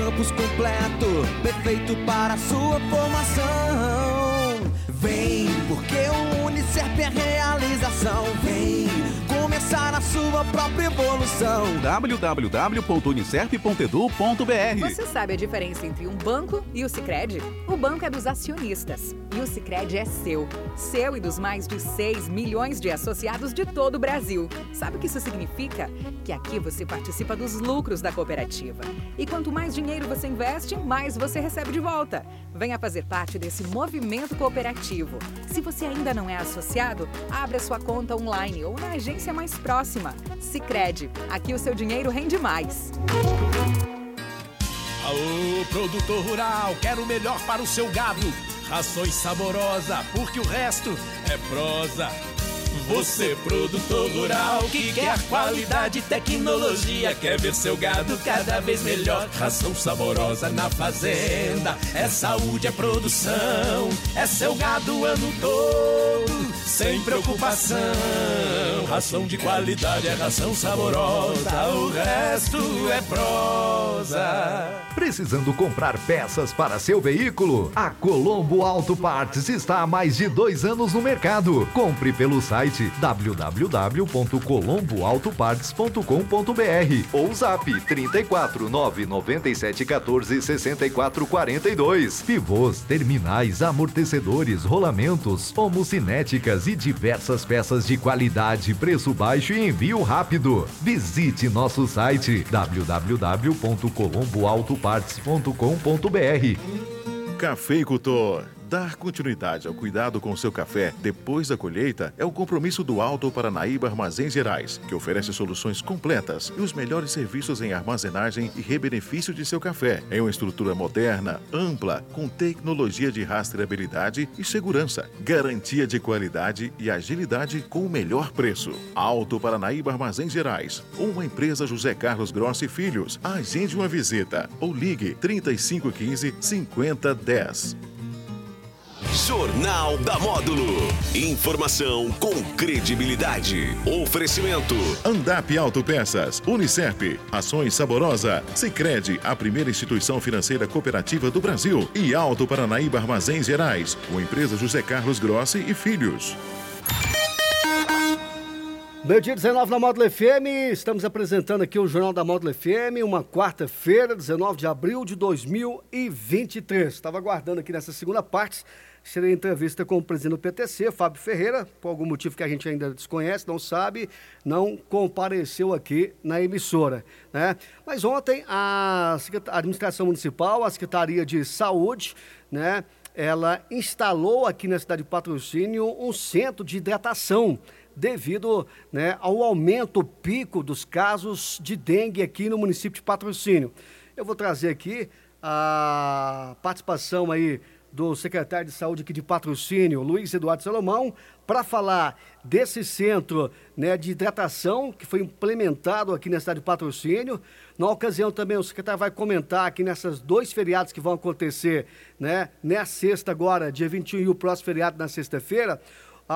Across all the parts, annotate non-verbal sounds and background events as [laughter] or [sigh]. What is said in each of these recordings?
campus completo, perfeito para sua formação. Vem, porque o Unicef é realização. Vem começar a sua própria evolução. www.unicef.edu.br Você sabe a diferença entre um banco e o Sicredi? O banco é dos acionistas e o Sicredi é seu. Seu e dos mais de 6 milhões de associados de todo o Brasil. Sabe o que isso significa? Que aqui você participa dos lucros da cooperativa. E quanto mais dinheiro você investe, mais você recebe de volta. Venha fazer parte desse movimento cooperativo. Se você ainda não é associado, abra sua conta online ou na agência mais próxima. Sicredi, aqui o seu dinheiro rende mais. Aô, produtor rural, quero o melhor para o seu gado. Rações saborosa, porque o resto é prosa. Você, produtor rural, que quer qualidade tecnologia, quer ver seu gado cada vez melhor. Ração saborosa na fazenda, é saúde, é produção, é seu gado o ano todo, sem preocupação. Ração de qualidade é ração saborosa, o resto é prosa. Precisando comprar peças para seu veículo? A Colombo Auto Parts está há mais de dois anos no mercado. Compre pelo site www.colomboautoparts.com.br ou zap 34 997 14 64 42. Pivôs, terminais, amortecedores, rolamentos, homocinéticas e diversas peças de qualidade, preço baixo e envio rápido. Visite nosso site www.colomboautoparts.com.br. Cafeicultor. Dar continuidade ao cuidado com seu café depois da colheita é o compromisso do Alto Paranaíba Armazéns Gerais, que oferece soluções completas e os melhores serviços em armazenagem e rebenefício de seu café, em uma estrutura moderna, ampla, com tecnologia de rastreabilidade e segurança, garantia de qualidade e agilidade com o melhor preço. Alto Paranaíba Armazéns Gerais, uma empresa José Carlos Grossi Filhos. Agende uma visita ou ligue 3515 5010. Jornal da Módulo. Informação com credibilidade. Oferecimento. Andap Autopeças, Unicef, Ações Saborosa, Sicredi, a primeira instituição financeira cooperativa do Brasil e Alto Paranaíba Armazéns Gerais, com empresa José Carlos Grossi e Filhos. Meio dia 19 na Módulo FM, estamos apresentando aqui o Jornal da Módulo FM, uma quarta-feira, 19 de abril de 2023. Estava aguardando aqui nessa segunda parte, seria entrevista com o presidente do PTC, Fábio Ferreira, por algum motivo que a gente ainda desconhece, não sabe, não compareceu aqui na emissora. Né? Mas ontem a, a administração municipal, a Secretaria de Saúde, né, ela instalou aqui na cidade de Patrocínio um centro de hidratação devido né, ao aumento pico dos casos de dengue aqui no município de Patrocínio. Eu vou trazer aqui a participação aí do secretário de saúde aqui de patrocínio, Luiz Eduardo Salomão, para falar desse centro né, de hidratação que foi implementado aqui na cidade de patrocínio. Na ocasião também o secretário vai comentar aqui nessas dois feriados que vão acontecer, né, na sexta agora, dia 21 e o próximo feriado na sexta-feira,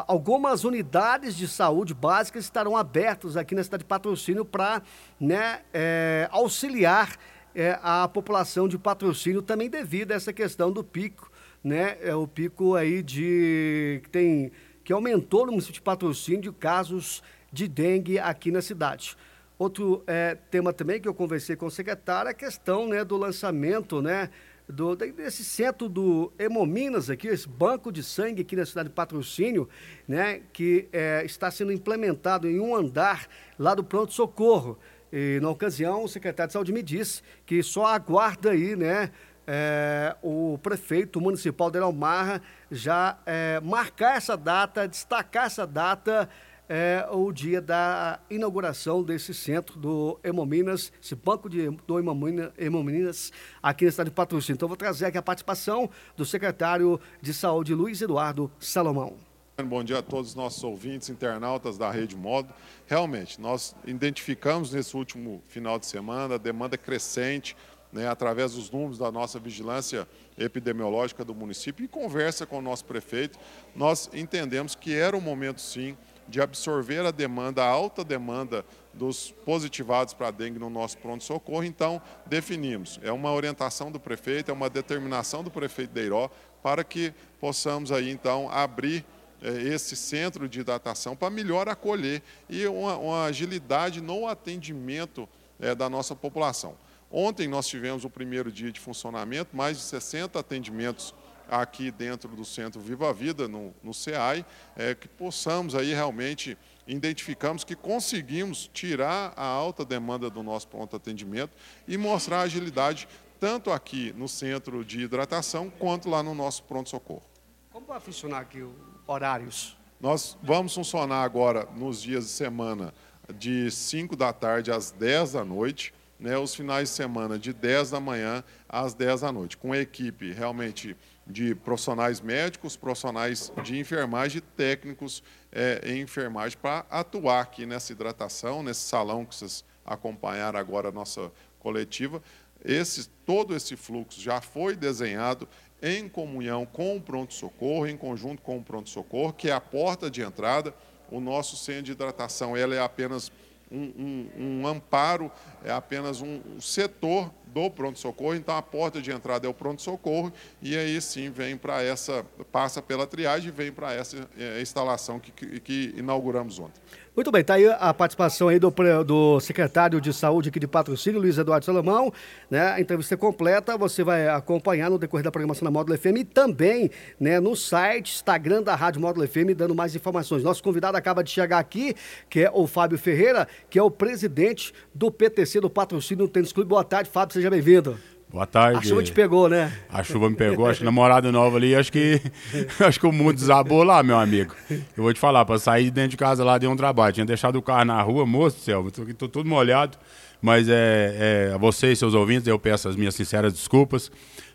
algumas unidades de saúde básicas estarão abertas aqui na cidade de patrocínio para né, é, auxiliar é, a população de patrocínio também devido a essa questão do pico, né? É o pico aí de que tem que aumentou no município de patrocínio de casos de dengue aqui na cidade. Outro é, tema também que eu conversei com o secretário é a questão né, do lançamento, né? Do, desse centro do Hemominas aqui, esse banco de sangue aqui na cidade de Patrocínio, né, que é, está sendo implementado em um andar lá do pronto-socorro. E na ocasião, o secretário de saúde me disse que só aguarda aí, né, é, o prefeito municipal de Elmarra já é, marcar essa data, destacar essa data é o dia da inauguração desse centro do Hemominas, esse banco de, do Hemominas aqui na cidade de Patrocínio. Então, vou trazer aqui a participação do secretário de Saúde, Luiz Eduardo Salomão. Bom dia a todos os nossos ouvintes, internautas da Rede Modo. Realmente, nós identificamos nesse último final de semana a demanda crescente, né, através dos números da nossa vigilância epidemiológica do município e conversa com o nosso prefeito, nós entendemos que era o momento, sim, de absorver a demanda, a alta demanda dos positivados para dengue no nosso pronto-socorro. Então, definimos. É uma orientação do prefeito, é uma determinação do prefeito Deiró para que possamos aí, então, abrir é, esse centro de hidratação para melhor acolher e uma, uma agilidade no atendimento é, da nossa população. Ontem nós tivemos o primeiro dia de funcionamento, mais de 60 atendimentos aqui dentro do Centro Viva a Vida, no, no CEAI, é, que possamos aí realmente identificamos que conseguimos tirar a alta demanda do nosso pronto atendimento e mostrar agilidade tanto aqui no centro de hidratação quanto lá no nosso pronto-socorro. Como vai funcionar aqui os horários? Nós vamos funcionar agora nos dias de semana de 5 da tarde às 10 da noite, né, os finais de semana de 10 da manhã às 10 da noite, com equipe realmente de profissionais médicos, profissionais de enfermagem e técnicos é, em enfermagem para atuar aqui nessa hidratação, nesse salão que vocês acompanharam agora a nossa coletiva. Esse, todo esse fluxo já foi desenhado em comunhão com o pronto-socorro, em conjunto com o pronto-socorro, que é a porta de entrada. O nosso centro de hidratação ela é apenas um, um, um amparo, é apenas um setor do pronto-socorro, então a porta de entrada é o pronto-socorro, e aí sim vem para essa, passa pela triagem e vem para essa é, instalação que, que, que inauguramos ontem. Muito bem, está aí a participação aí do, do secretário de saúde aqui de patrocínio, Luiz Eduardo Salomão, né? A entrevista completa você vai acompanhar no decorrer da programação da Módulo FM e também né, no site, Instagram da Rádio Módulo FM, dando mais informações. Nosso convidado acaba de chegar aqui, que é o Fábio Ferreira, que é o presidente do PTC, do Patrocínio Tênis Clube. Boa tarde, Fábio, seja bem-vindo. Boa tarde. A chuva te pegou, né? A chuva me pegou, acho que namorada nova ali, acho que [laughs] acho que o mundo desabou lá, meu amigo. Eu vou te falar, para sair dentro de casa lá deu um trabalho. Tinha deixado o carro na rua, moço do céu, tô, tô tudo molhado. Mas é, é, a vocês, seus ouvintes, eu peço as minhas sinceras desculpas,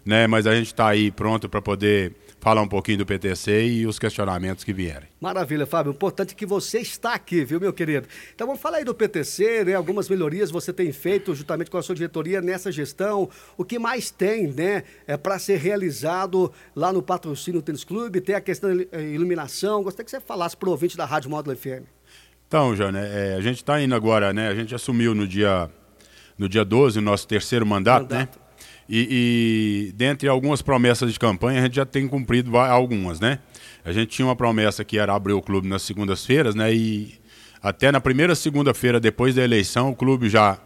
né? Mas a gente está aí pronto para poder falar um pouquinho do PTC e os questionamentos que vierem. Maravilha, Fábio. Importante que você está aqui, viu, meu querido? Então vamos falar aí do PTC, né? Algumas melhorias você tem feito juntamente com a sua diretoria nessa gestão. O que mais tem, né, é para ser realizado lá no patrocínio Tênis Clube? Tem a questão da iluminação. Gostaria que você falasse para o ouvinte da Rádio Módulo FM. Então, Jana, é, a gente está indo agora, né? A gente assumiu no dia, no dia 12 o nosso terceiro mandato, né? mandato. né? E, e dentre algumas promessas de campanha, a gente já tem cumprido algumas, né? A gente tinha uma promessa que era abrir o clube nas segundas-feiras, né? E até na primeira segunda-feira depois da eleição, o clube já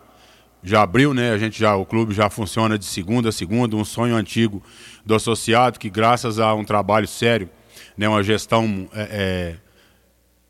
já abriu, né? A gente já o clube já funciona de segunda a segunda, um sonho antigo do associado que graças a um trabalho sério, né, uma gestão é, é,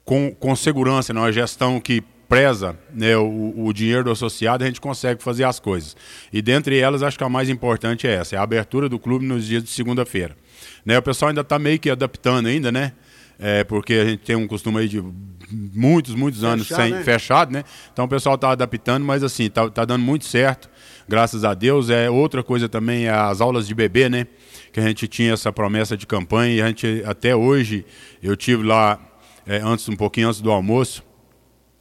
com, com segurança, né, uma gestão que preza né, o, o, dinheiro do associado, a gente consegue fazer as coisas. E dentre elas, acho que a mais importante é essa, é a abertura do clube nos dias de segunda-feira. Né, o pessoal ainda está meio que adaptando ainda, né? É, porque a gente tem um costume aí de muitos, muitos anos Fechar, sem né? fechado, né? Então o pessoal está adaptando, mas assim, está tá dando muito certo, graças a Deus. É outra coisa também é as aulas de bebê, né? Que a gente tinha essa promessa de campanha e a gente até hoje eu tive lá é, antes um pouquinho antes do almoço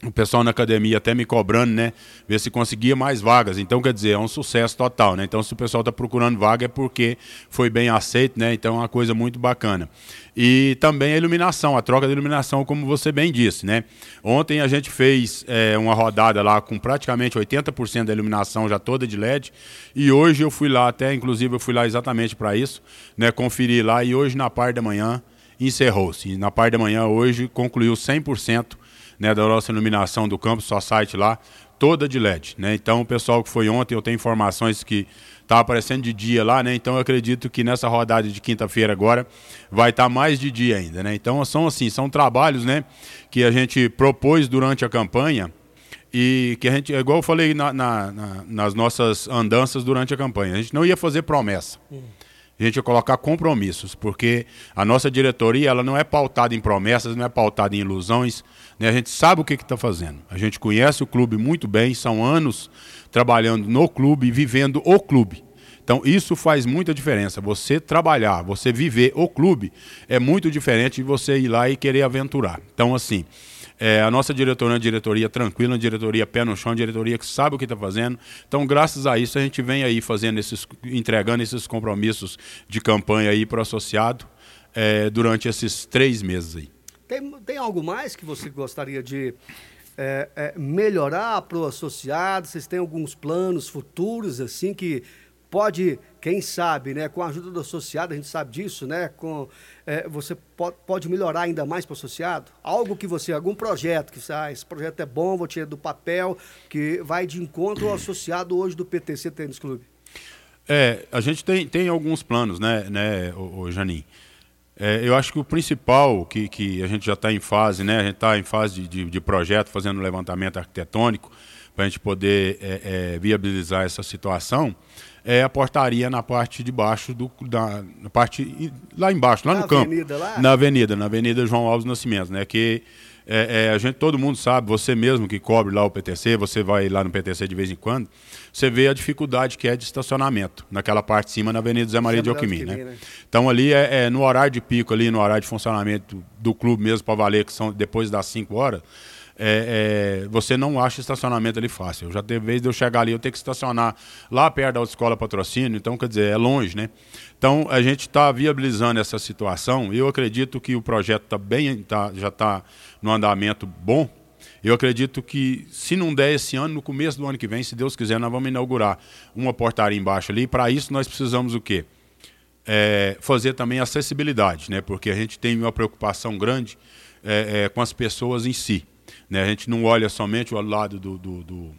o pessoal na academia até me cobrando, né? Ver se conseguia mais vagas. Então, quer dizer, é um sucesso total, né? Então, se o pessoal está procurando vaga é porque foi bem aceito, né? Então, é uma coisa muito bacana. E também a iluminação, a troca de iluminação, como você bem disse, né? Ontem a gente fez é, uma rodada lá com praticamente 80% da iluminação já toda de LED. E hoje eu fui lá, até inclusive eu fui lá exatamente para isso, né? Conferir lá e hoje na parte da manhã encerrou-se. Na parte da manhã hoje concluiu 100% né, da nossa iluminação do campus, só site lá, toda de LED. Né? Então, o pessoal que foi ontem, eu tenho informações que está aparecendo de dia lá, né? Então eu acredito que nessa rodada de quinta-feira agora vai estar tá mais de dia ainda, né? Então são assim, são trabalhos, né, que a gente propôs durante a campanha e que a gente, igual eu falei na, na, na, nas nossas andanças durante a campanha, a gente não ia fazer promessa. Hum a gente colocar compromissos, porque a nossa diretoria ela não é pautada em promessas, não é pautada em ilusões, né? a gente sabe o que está fazendo. A gente conhece o clube muito bem, são anos trabalhando no clube e vivendo o clube. Então isso faz muita diferença. Você trabalhar, você viver o clube é muito diferente de você ir lá e querer aventurar. Então assim, é, a nossa diretoria é uma diretoria tranquila, uma diretoria pé no chão, uma diretoria que sabe o que está fazendo. Então, graças a isso, a gente vem aí fazendo esses, entregando esses compromissos de campanha aí para o associado é, durante esses três meses aí. Tem, tem algo mais que você gostaria de é, é, melhorar para o associado? Vocês têm alguns planos futuros, assim, que pode, quem sabe, né, com a ajuda do associado, a gente sabe disso, né, com, é, você pode, pode melhorar ainda mais para o associado? Algo que você, algum projeto, que você, ah, esse projeto é bom, vou tirar do papel, que vai de encontro ao associado hoje do PTC Tênis Clube. É, a gente tem, tem alguns planos, né, né, o, o Janin. É, eu acho que o principal, que, que a gente já está em fase, né, a gente está em fase de, de, de projeto, fazendo levantamento arquitetônico, para a gente poder é, é, viabilizar essa situação, é a portaria na parte de baixo do da na parte lá embaixo, lá na no campo, avenida, lá? na avenida, na avenida João Alves Nascimento, né? Que é, é, a gente, todo mundo sabe, você mesmo que cobre lá o PTC, você vai lá no PTC de vez em quando, você vê a dificuldade que é de estacionamento naquela parte de cima na Avenida Zé Maria Zé de Alquimim, né? né? Então ali é, é, no horário de pico ali, no horário de funcionamento do, do clube mesmo para valer que são depois das 5 horas, é, é, você não acha estacionamento ali fácil. Já teve vez de eu chegar ali, eu ter que estacionar lá perto da autoescola patrocínio, então quer dizer, é longe, né? Então a gente está viabilizando essa situação eu acredito que o projeto tá bem, tá, já está no andamento bom. Eu acredito que, se não der esse ano, no começo do ano que vem, se Deus quiser, nós vamos inaugurar uma portaria embaixo ali. Para isso, nós precisamos o quê? É, fazer também acessibilidade, né? porque a gente tem uma preocupação grande é, é, com as pessoas em si. Né? A gente não olha somente o lado do, do, do,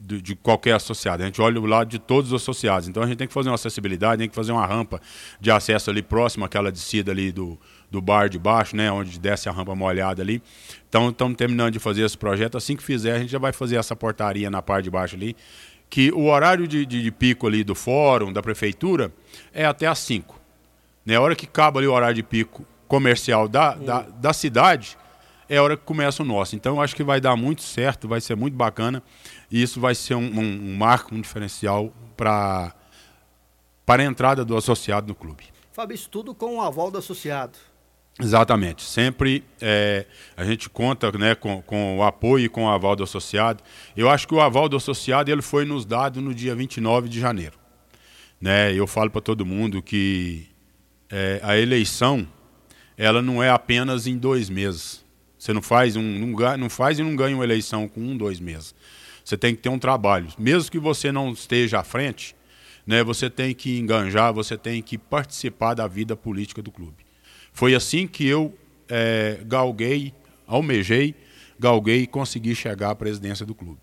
do, de qualquer associado, a gente olha o lado de todos os associados. Então a gente tem que fazer uma acessibilidade, tem que fazer uma rampa de acesso ali próximo àquela descida ali do, do bar de baixo, né? onde desce a rampa molhada ali. Então estamos terminando de fazer esse projeto. Assim que fizer, a gente já vai fazer essa portaria na parte de baixo ali. Que o horário de, de, de pico ali do fórum, da prefeitura, é até às 5. Na hora que acaba ali o horário de pico comercial da, da, da cidade, é a hora que começa o nosso. Então eu acho que vai dar muito certo, vai ser muito bacana e isso vai ser um, um, um marco, um diferencial para para a entrada do associado no clube. Fábio, isso tudo com o aval do associado. Exatamente. Sempre é, a gente conta né, com, com o apoio e com o aval do associado. Eu acho que o aval do associado ele foi nos dado no dia 29 de janeiro. Né? Eu falo para todo mundo que é, a eleição ela não é apenas em dois meses. Você não faz, um, não, não faz e não ganha uma eleição com um, dois meses. Você tem que ter um trabalho. Mesmo que você não esteja à frente, né, você tem que enganjar, você tem que participar da vida política do clube. Foi assim que eu é, galguei, almejei, galguei e consegui chegar à presidência do clube.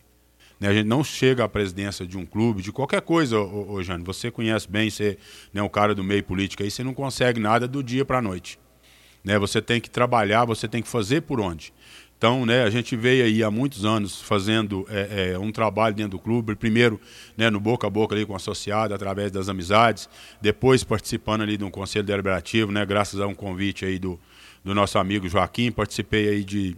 Né, a gente não chega à presidência de um clube, de qualquer coisa, ô, ô Jane. Você conhece bem, você é né, um cara do meio político aí, você não consegue nada do dia para a noite. Né? Você tem que trabalhar, você tem que fazer por onde. Então, né, a gente veio aí há muitos anos fazendo é, é, um trabalho dentro do clube, primeiro né, no boca a boca ali com o associado, através das amizades, depois participando ali de um conselho deliberativo, né, graças a um convite aí do, do nosso amigo Joaquim, participei aí de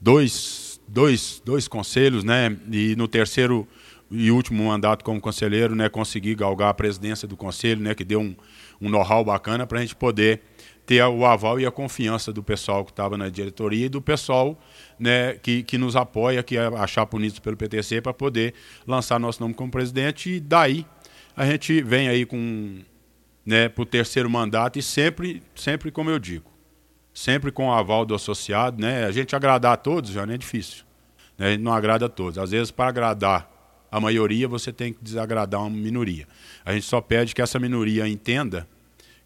dois, dois, dois conselhos, né, e no terceiro e último mandato como conselheiro, né, consegui galgar a presidência do conselho, né, que deu um, um know-how bacana para a gente poder ter o aval e a confiança do pessoal que estava na diretoria e do pessoal né, que, que nos apoia, que é a Chapa pelo PTC, para poder lançar nosso nome como presidente. E daí a gente vem aí com né, para o terceiro mandato e sempre, sempre como eu digo, sempre com o aval do associado. Né, a gente agradar a todos já não é difícil. Né, a gente não agrada a todos. Às vezes, para agradar a maioria, você tem que desagradar uma minoria. A gente só pede que essa minoria entenda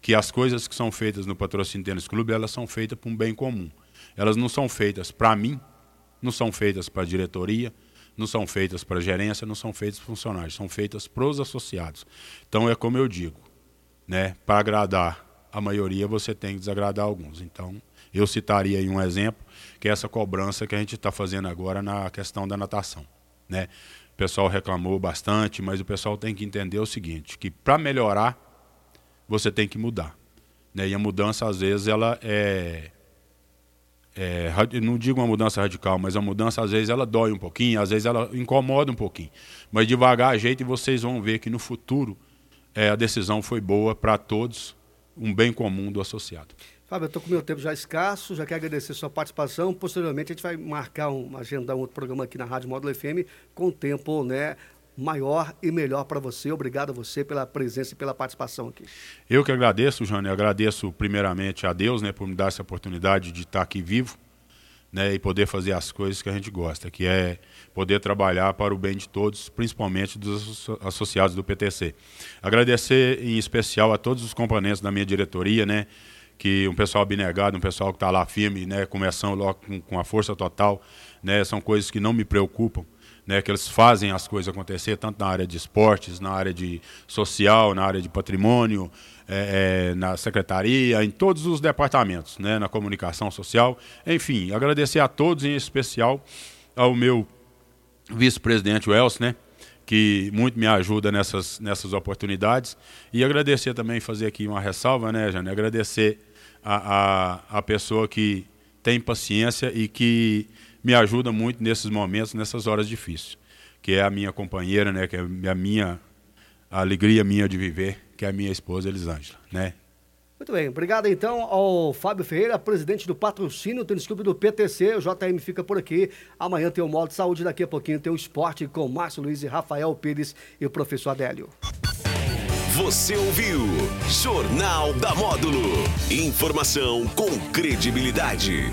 que as coisas que são feitas no Patrocínio Tênis Clube, elas são feitas para um bem comum. Elas não são feitas para mim, não são feitas para a diretoria, não são feitas para a gerência, não são feitas para funcionários, são feitas para os associados. Então é como eu digo, né? Para agradar a maioria, você tem que desagradar alguns. Então, eu citaria aí um exemplo, que é essa cobrança que a gente está fazendo agora na questão da natação. Né? O pessoal reclamou bastante, mas o pessoal tem que entender o seguinte, que para melhorar, você tem que mudar. Né? E a mudança, às vezes, ela é, é, Não digo uma mudança radical, mas a mudança, às vezes, ela dói um pouquinho, às vezes, ela incomoda um pouquinho. Mas devagar a jeito e vocês vão ver que no futuro é, a decisão foi boa para todos, um bem comum do associado. Fábio, eu estou com meu tempo já escasso, já quero agradecer sua participação. Posteriormente, a gente vai marcar um, agendar um outro programa aqui na Rádio Módulo FM com o tempo né, maior e melhor para você. Obrigado a você pela presença e pela participação aqui. Eu que agradeço, Jânio. Agradeço primeiramente a Deus né, por me dar essa oportunidade de estar aqui vivo né, e poder fazer as coisas que a gente gosta, que é poder trabalhar para o bem de todos, principalmente dos associados do PTC. Agradecer em especial a todos os componentes da minha diretoria, né, que um pessoal abnegado, um pessoal que está lá firme, né, começando logo com, com a força total, né, são coisas que não me preocupam, né, que eles fazem as coisas acontecer, tanto na área de esportes, na área de social, na área de patrimônio, é, é, na secretaria, em todos os departamentos, né, na comunicação social. Enfim, agradecer a todos, em especial ao meu vice-presidente, Elcio, né, que muito me ajuda nessas, nessas oportunidades. E agradecer também, fazer aqui uma ressalva, né, Jane? Agradecer a, a, a pessoa que tem paciência e que me ajuda muito nesses momentos, nessas horas difíceis. Que é a minha companheira, né? Que é a minha a alegria minha de viver, que é a minha esposa Elisângela, né? Muito bem, obrigado então ao Fábio Ferreira, presidente do patrocínio Tênis Clube do PTC. O JM fica por aqui. Amanhã tem o modo de saúde, daqui a pouquinho tem o esporte com Márcio Luiz e Rafael Pires e o professor Adélio. Você ouviu Jornal da Módulo. Informação com credibilidade.